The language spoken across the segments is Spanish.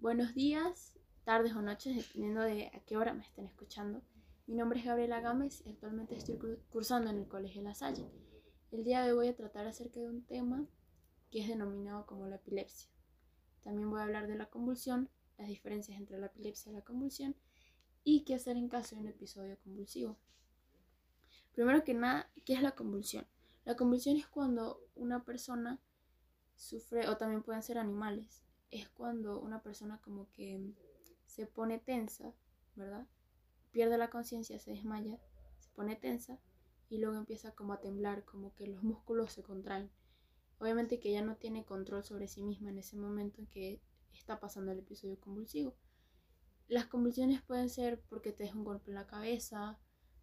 Buenos días, tardes o noches, dependiendo de a qué hora me estén escuchando. Mi nombre es Gabriela Gámez y actualmente estoy cursando en el Colegio La Salle. El día de hoy voy a tratar acerca de un tema que es denominado como la epilepsia. También voy a hablar de la convulsión, las diferencias entre la epilepsia y la convulsión y qué hacer en caso de un episodio convulsivo. Primero que nada, ¿qué es la convulsión? La convulsión es cuando una persona sufre, o también pueden ser animales, es cuando una persona como que se pone tensa, ¿verdad? Pierde la conciencia, se desmaya, se pone tensa y luego empieza como a temblar, como que los músculos se contraen. Obviamente que ya no tiene control sobre sí misma en ese momento en que está pasando el episodio convulsivo. Las convulsiones pueden ser porque te deja un golpe en la cabeza,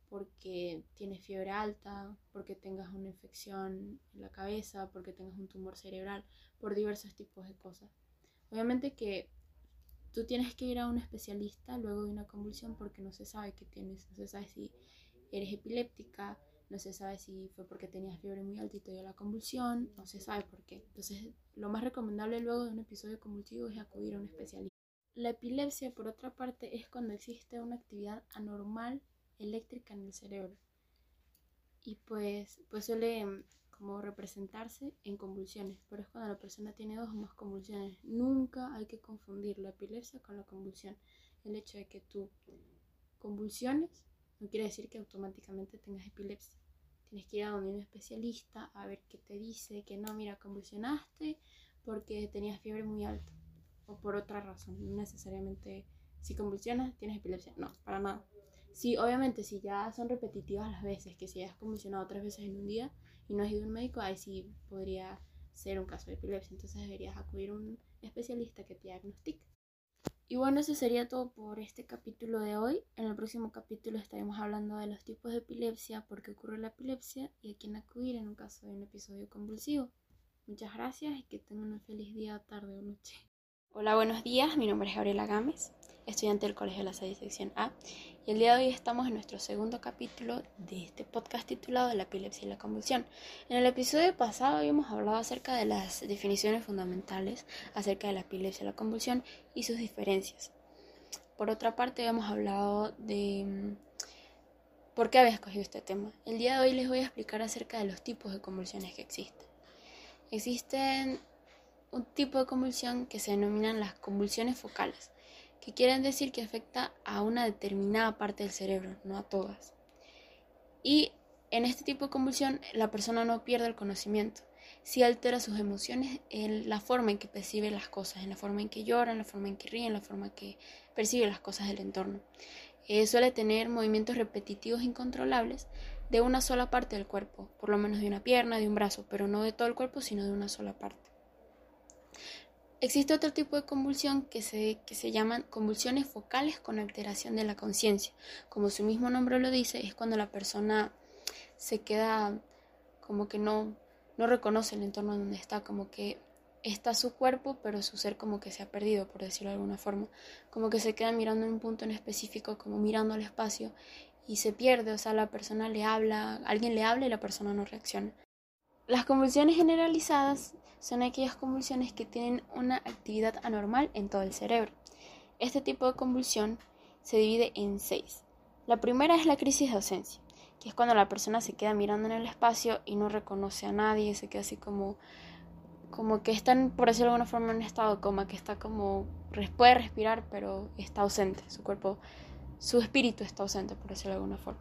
porque tienes fiebre alta, porque tengas una infección en la cabeza, porque tengas un tumor cerebral, por diversos tipos de cosas. Obviamente que tú tienes que ir a un especialista luego de una convulsión porque no se sabe qué tienes, no se sabe si eres epiléptica, no se sabe si fue porque tenías fiebre muy alta y te dio la convulsión, no se sabe por qué. Entonces, lo más recomendable luego de un episodio convulsivo es acudir a un especialista. La epilepsia, por otra parte, es cuando existe una actividad anormal eléctrica en el cerebro. Y pues, pues suele como representarse en convulsiones, pero es cuando la persona tiene dos o más convulsiones. Nunca hay que confundir la epilepsia con la convulsión. El hecho de que tú convulsiones no quiere decir que automáticamente tengas epilepsia. Tienes que ir a donde un especialista a ver qué te dice, que no, mira, convulsionaste porque tenías fiebre muy alta o por otra razón. No necesariamente si convulsionas tienes epilepsia. No, para nada. Sí, obviamente, si ya son repetitivas las veces, que si has convulsionado tres veces en un día, y no has ido a un médico, ahí sí podría ser un caso de epilepsia. Entonces deberías acudir a un especialista que te diagnostique. Y bueno, eso sería todo por este capítulo de hoy. En el próximo capítulo estaremos hablando de los tipos de epilepsia, por qué ocurre la epilepsia y a quién acudir en un caso de un episodio convulsivo. Muchas gracias y que tengan un feliz día, tarde o noche. Hola, buenos días. Mi nombre es Gabriela Gámez, estudiante del Colegio de la Salle Sección A. Y el día de hoy estamos en nuestro segundo capítulo de este podcast titulado La epilepsia y la convulsión. En el episodio pasado habíamos hablado acerca de las definiciones fundamentales acerca de la epilepsia y la convulsión y sus diferencias. Por otra parte, habíamos hablado de mm, por qué había escogido este tema. El día de hoy les voy a explicar acerca de los tipos de convulsiones que existen. Existen un tipo de convulsión que se denominan las convulsiones focales que quieren decir que afecta a una determinada parte del cerebro, no a todas. Y en este tipo de convulsión la persona no pierde el conocimiento, sí altera sus emociones en la forma en que percibe las cosas, en la forma en que llora, en la forma en que ríe, en la forma en que percibe las cosas del entorno. Eh, suele tener movimientos repetitivos incontrolables de una sola parte del cuerpo, por lo menos de una pierna, de un brazo, pero no de todo el cuerpo, sino de una sola parte. Existe otro tipo de convulsión que se, que se llaman convulsiones focales con alteración de la conciencia. Como su mismo nombre lo dice, es cuando la persona se queda como que no, no reconoce el entorno donde está, como que está su cuerpo, pero su ser como que se ha perdido, por decirlo de alguna forma. Como que se queda mirando en un punto en específico, como mirando al espacio y se pierde, o sea, la persona le habla, alguien le habla y la persona no reacciona. Las convulsiones generalizadas son aquellas convulsiones que tienen una actividad anormal en todo el cerebro. Este tipo de convulsión se divide en seis. La primera es la crisis de ausencia, que es cuando la persona se queda mirando en el espacio y no reconoce a nadie, se queda así como como que está, por decirlo de alguna forma, en un estado coma, que está como, puede respirar, pero está ausente, su cuerpo, su espíritu está ausente, por decirlo de alguna forma.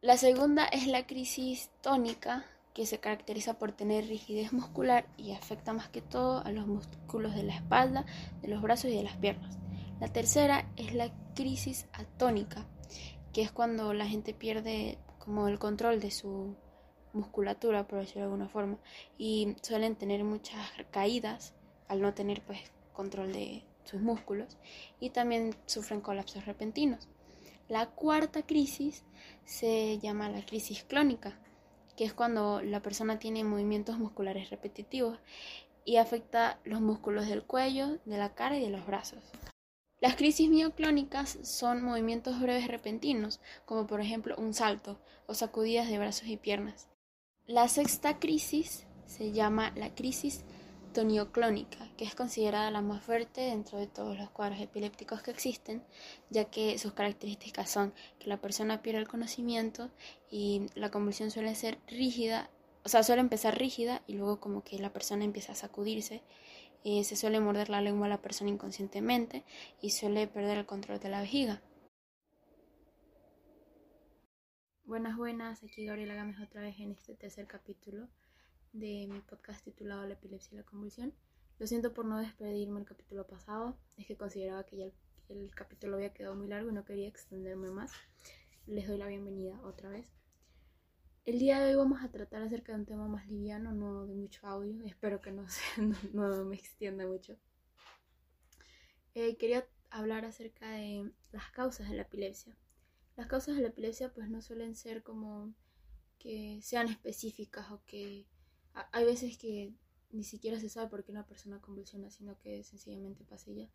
La segunda es la crisis tónica, que se caracteriza por tener rigidez muscular y afecta más que todo a los músculos de la espalda, de los brazos y de las piernas. La tercera es la crisis atónica, que es cuando la gente pierde como el control de su musculatura, por decirlo de alguna forma, y suelen tener muchas caídas al no tener pues control de sus músculos y también sufren colapsos repentinos. La cuarta crisis se llama la crisis clónica, que es cuando la persona tiene movimientos musculares repetitivos y afecta los músculos del cuello, de la cara y de los brazos. Las crisis mioclónicas son movimientos breves repentinos, como por ejemplo un salto o sacudidas de brazos y piernas. La sexta crisis se llama la crisis tonioclónica, que es considerada la más fuerte dentro de todos los cuadros epilépticos que existen, ya que sus características son que la persona pierde el conocimiento y la convulsión suele ser rígida, o sea, suele empezar rígida y luego como que la persona empieza a sacudirse, eh, se suele morder la lengua a la persona inconscientemente y suele perder el control de la vejiga. Buenas, buenas, aquí Gabriela Gámez otra vez en este tercer capítulo de mi podcast titulado La epilepsia y la convulsión. Lo siento por no despedirme el capítulo pasado, es que consideraba que ya el, capítulo había quedado muy largo y no quería extenderme más. Les doy la bienvenida otra vez. El día de hoy vamos a tratar acerca de un tema más liviano, no de mucho audio, espero que no, sea, no me extienda mucho. Eh, quería hablar acerca de las causas de la epilepsia. Las causas de la epilepsia pues no suelen ser como que sean específicas o que hay veces que ni siquiera se sabe por qué una persona convulsiona, sino que sencillamente pasa ya.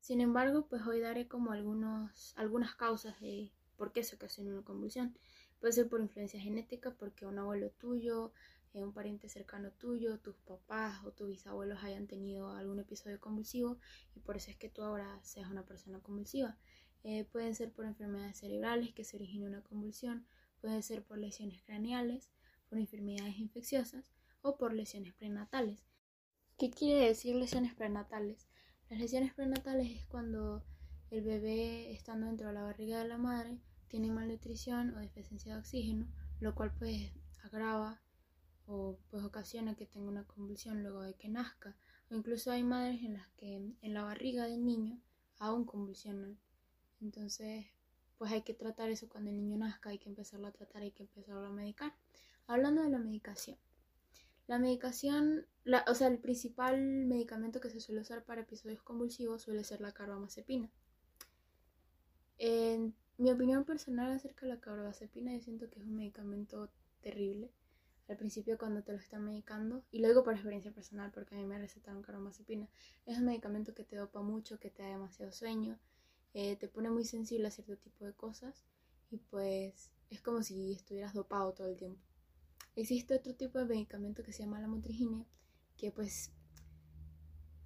Sin embargo, pues hoy daré como algunos, algunas causas de por qué se ocasiona una convulsión. Puede ser por influencia genética, porque un abuelo tuyo, eh, un pariente cercano tuyo, tus papás o tus bisabuelos hayan tenido algún episodio convulsivo y por eso es que tú ahora seas una persona convulsiva. Eh, pueden ser por enfermedades cerebrales que se origine una convulsión, puede ser por lesiones craneales, por enfermedades infecciosas o por lesiones prenatales. ¿Qué quiere decir lesiones prenatales? Las lesiones prenatales es cuando el bebé estando dentro de la barriga de la madre tiene malnutrición o deficiencia de oxígeno, lo cual pues agrava o pues ocasiona que tenga una convulsión luego de que nazca. O incluso hay madres en las que en la barriga del niño aún convulsionan. Entonces, pues hay que tratar eso cuando el niño nazca, hay que empezarlo a tratar, hay que empezarlo a medicar. Hablando de la medicación. La medicación, o sea, el principal medicamento que se suele usar para episodios convulsivos suele ser la carbamazepina. En mi opinión personal acerca de la carbamazepina, yo siento que es un medicamento terrible. Al principio cuando te lo están medicando, y luego por experiencia personal, porque a mí me recetaron carbamazepina, es un medicamento que te dopa mucho, que te da demasiado sueño, eh, te pone muy sensible a cierto tipo de cosas y pues es como si estuvieras dopado todo el tiempo. Existe otro tipo de medicamento que se llama la motrigina, que pues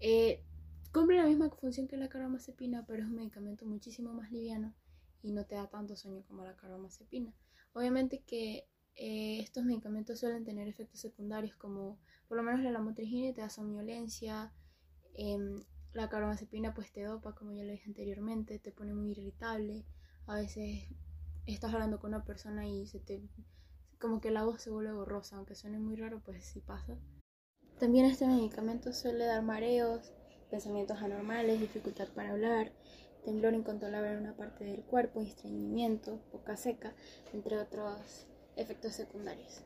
eh, cumple la misma función que la carbamazepina, pero es un medicamento muchísimo más liviano y no te da tanto sueño como la carbamazepina. Obviamente que eh, estos medicamentos suelen tener efectos secundarios como por lo menos la lamotrigina te da somnolencia, em, la carbamazepina pues te dopa, como ya lo dije anteriormente, te pone muy irritable. A veces estás hablando con una persona y se te como que la voz se vuelve borrosa, aunque suene muy raro, pues sí pasa. También este medicamento suele dar mareos, pensamientos anormales, dificultad para hablar, temblor incontrolable en una parte del cuerpo, estreñimiento, boca seca, entre otros efectos secundarios.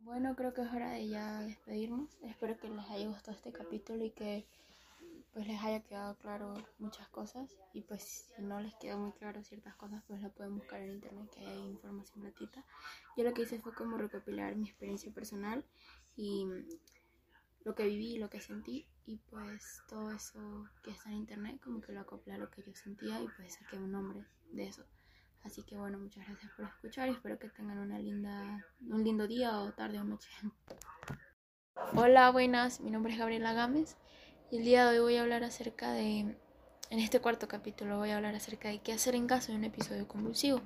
Bueno, creo que es hora de ya despedirnos. Espero que les haya gustado este capítulo y que pues les haya quedado claro muchas cosas y pues si no les quedó muy claro ciertas cosas pues lo pueden buscar en internet que hay información gratuita. Yo lo que hice fue como recopilar mi experiencia personal y lo que viví lo que sentí y pues todo eso que está en internet como que lo acoplé a lo que yo sentía y pues saqué un nombre de eso. Así que bueno muchas gracias por escuchar y espero que tengan una linda un lindo día o tarde o noche. Hola buenas mi nombre es Gabriela Gámez y el día de hoy voy a hablar acerca de, en este cuarto capítulo voy a hablar acerca de qué hacer en caso de un episodio convulsivo,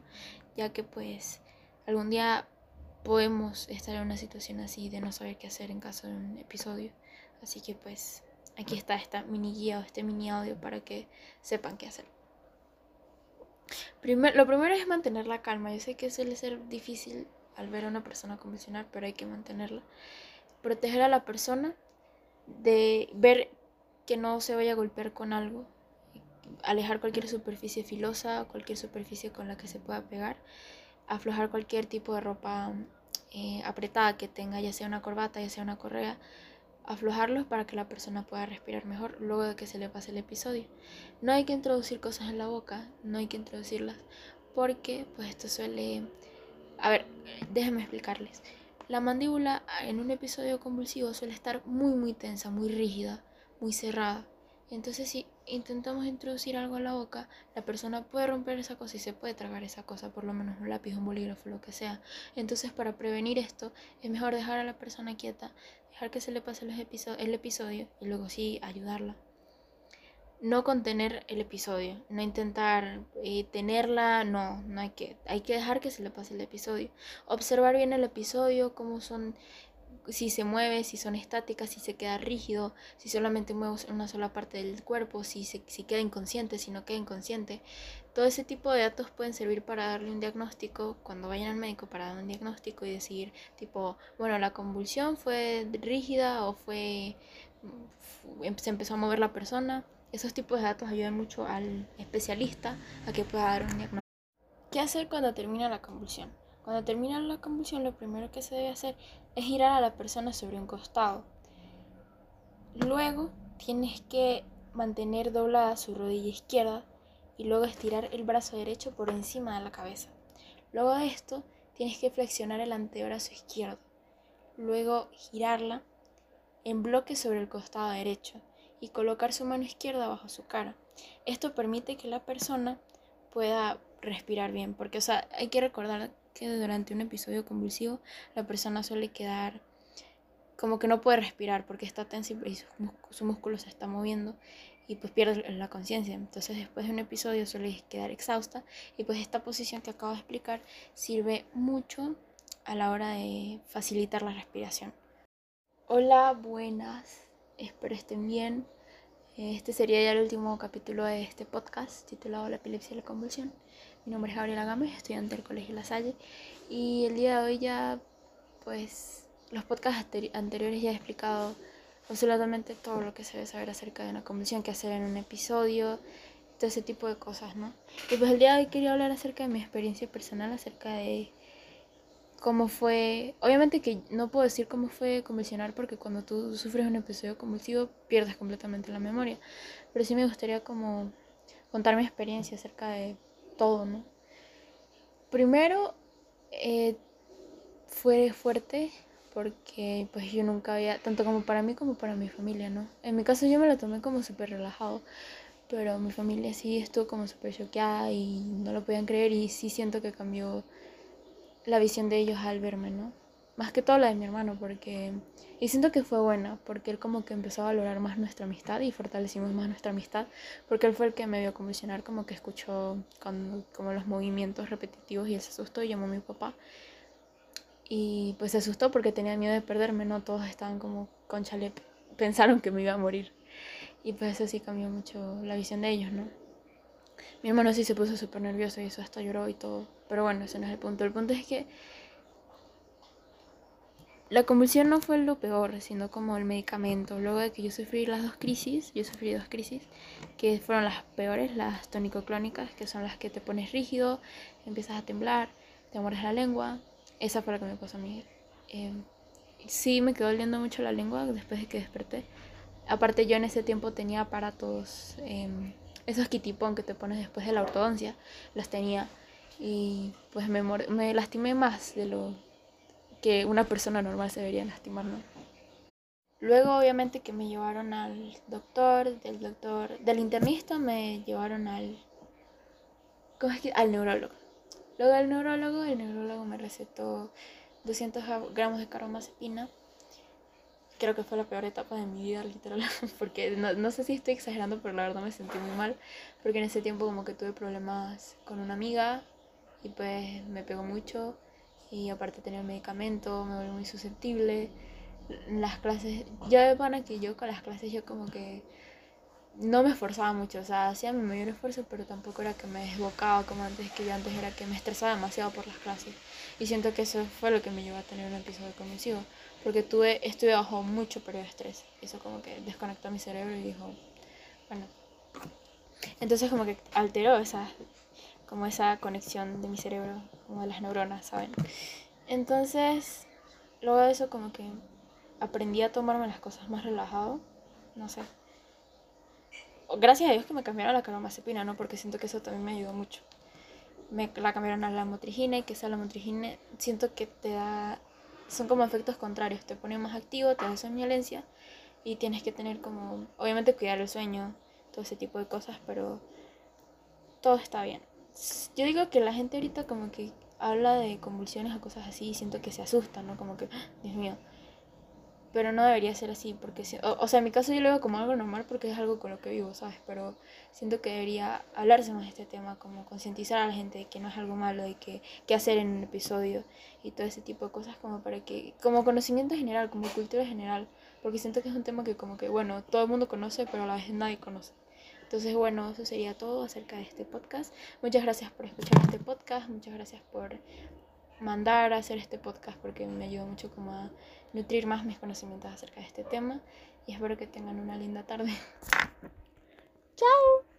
ya que pues algún día podemos estar en una situación así de no saber qué hacer en caso de un episodio. Así que pues aquí está esta mini guía o este mini audio para que sepan qué hacer. Primer, lo primero es mantener la calma. Yo sé que suele ser difícil al ver a una persona convulsionar, pero hay que mantenerla. Proteger a la persona de ver que no se vaya a golpear con algo, alejar cualquier superficie filosa, cualquier superficie con la que se pueda pegar, aflojar cualquier tipo de ropa eh, apretada que tenga, ya sea una corbata, ya sea una correa, aflojarlos para que la persona pueda respirar mejor luego de que se le pase el episodio. No hay que introducir cosas en la boca, no hay que introducirlas porque pues esto suele... A ver, déjenme explicarles. La mandíbula en un episodio convulsivo suele estar muy muy tensa, muy rígida muy cerrada. Entonces si intentamos introducir algo a la boca, la persona puede romper esa cosa y se puede tragar esa cosa, por lo menos un lápiz, un bolígrafo, lo que sea. Entonces para prevenir esto es mejor dejar a la persona quieta, dejar que se le pase el episodio y luego sí ayudarla no contener el episodio, no intentar eh, tenerla, no, no hay que, hay que dejar que se le pase el episodio. Observar bien el episodio, cómo son, si se mueve, si son estáticas, si se queda rígido, si solamente mueve una sola parte del cuerpo, si, se, si queda inconsciente, si no queda inconsciente. Todo ese tipo de datos pueden servir para darle un diagnóstico cuando vayan al médico para dar un diagnóstico y decir, tipo, bueno, la convulsión fue rígida o fue, se empezó a mover la persona esos tipos de datos ayudan mucho al especialista a que pueda dar un diagnóstico. ¿Qué hacer cuando termina la convulsión? Cuando termina la convulsión lo primero que se debe hacer es girar a la persona sobre un costado. Luego tienes que mantener doblada su rodilla izquierda y luego estirar el brazo derecho por encima de la cabeza. Luego de esto tienes que flexionar el antebrazo izquierdo. Luego girarla en bloque sobre el costado derecho y colocar su mano izquierda bajo su cara. Esto permite que la persona pueda respirar bien, porque o sea, hay que recordar que durante un episodio convulsivo la persona suele quedar como que no puede respirar porque está tensa y su, músculo se está moviendo y pues pierde la conciencia. Entonces después de un episodio suele quedar exhausta y pues esta posición que acabo de explicar sirve mucho a la hora de facilitar la respiración. Hola, buenas espero estén bien. Este sería ya el último capítulo de este podcast titulado La epilepsia y la convulsión. Mi nombre es Gabriela Gámez, estudiante del Colegio La Salle y el día de hoy ya, pues, los podcasts anteriores ya he explicado absolutamente todo lo que se debe saber acerca de una convulsión, que hacer en un episodio, todo ese tipo de cosas, ¿no? Y pues el día de hoy quería hablar acerca de mi experiencia personal, acerca de cómo fue, obviamente que no puedo decir cómo fue convulsionar porque cuando tú sufres un episodio convulsivo pierdes completamente la memoria, pero sí me gustaría como contar mi experiencia acerca de todo, ¿no? Primero, eh, fue fuerte porque pues yo nunca había, tanto como para mí como para mi familia, ¿no? En mi caso yo me lo tomé como súper relajado, pero mi familia sí estuvo como súper choqueada y no lo podían creer y sí siento que cambió la visión de ellos al verme, ¿no? Más que todo la de mi hermano, porque... Y siento que fue buena, porque él como que empezó a valorar más nuestra amistad y fortalecimos más nuestra amistad, porque él fue el que me vio convulsionar, como que escuchó como los movimientos repetitivos y él se asustó y llamó a mi papá. Y pues se asustó porque tenía miedo de perderme, ¿no? Todos estaban como con chale, pensaron que me iba a morir. Y pues eso sí cambió mucho la visión de ellos, ¿no? Mi hermano sí se puso súper nervioso y eso hasta lloró y todo. Pero bueno, ese no es el punto. El punto es que la convulsión no fue lo peor, sino como el medicamento. Luego de que yo sufrí las dos crisis, yo sufrí dos crisis, que fueron las peores, las tónico-clónicas, que son las que te pones rígido, empiezas a temblar, te mueres la lengua. Esa fue la que me pasó a mí. Eh, sí me quedó oliendo mucho la lengua después de que desperté. Aparte yo en ese tiempo tenía aparatos... Em, esos kitipón que te pones después de la ortodoncia, los tenía y pues me lastimé más de lo que una persona normal se debería lastimar, ¿no? Luego obviamente que me llevaron al doctor, del doctor, del internista me llevaron al, ¿cómo es que? Al neurólogo. Luego del neurólogo, el neurólogo me recetó 200 gramos de carbamazepina creo que fue la peor etapa de mi vida, literal, porque no, no, sé si estoy exagerando, pero la verdad me sentí muy mal, porque en ese tiempo como que tuve problemas con una amiga y pues me pegó mucho y aparte tenía el medicamento, me volví muy susceptible. Las clases, ya de pana que yo con las clases yo como que no me esforzaba mucho, o sea, hacía mi mayor esfuerzo, pero tampoco era que me desbocaba como antes, que yo antes era que me estresaba demasiado por las clases. Y siento que eso fue lo que me llevó a tener un episodio convulsivo, porque tuve, estuve bajo mucho periodo de estrés. Eso como que desconectó mi cerebro y dijo, bueno. Entonces como que alteró esa, como esa conexión de mi cerebro, como de las neuronas, ¿saben? Entonces, luego de eso como que aprendí a tomarme las cosas más relajado, no sé gracias a Dios que me cambiaron la carbamazepina, ¿no? Porque siento que eso también me ayudó mucho. Me la cambiaron a la motrigina y que esa la motrigina siento que te da... Son como efectos contrarios, te pone más activo, te da somnolencia y tienes que tener como, obviamente cuidar el sueño, todo ese tipo de cosas, pero todo está bien. Yo digo que la gente ahorita como que habla de convulsiones o cosas así y siento que se asusta, ¿no? Como que, ¡ah! Dios mío. Pero no debería ser así, porque, o, sea, en mi caso yo lo veo como algo normal porque es algo con lo que vivo, ¿sabes? Pero siento que debería hablarse más de este tema, como concientizar a la gente de que no es algo malo, y que qué hacer en un episodio y todo ese tipo de cosas como para que, como conocimiento general, como cultura general, porque siento que es un tema que como que, bueno, todo el mundo conoce, pero a la vez nadie conoce. Entonces, bueno, eso sería todo acerca de este podcast. Muchas gracias por escuchar este podcast, muchas gracias por mandar a hacer este podcast porque me ayudó mucho como a nutrir más mis conocimientos acerca de este tema y espero que tengan una linda tarde. Chao.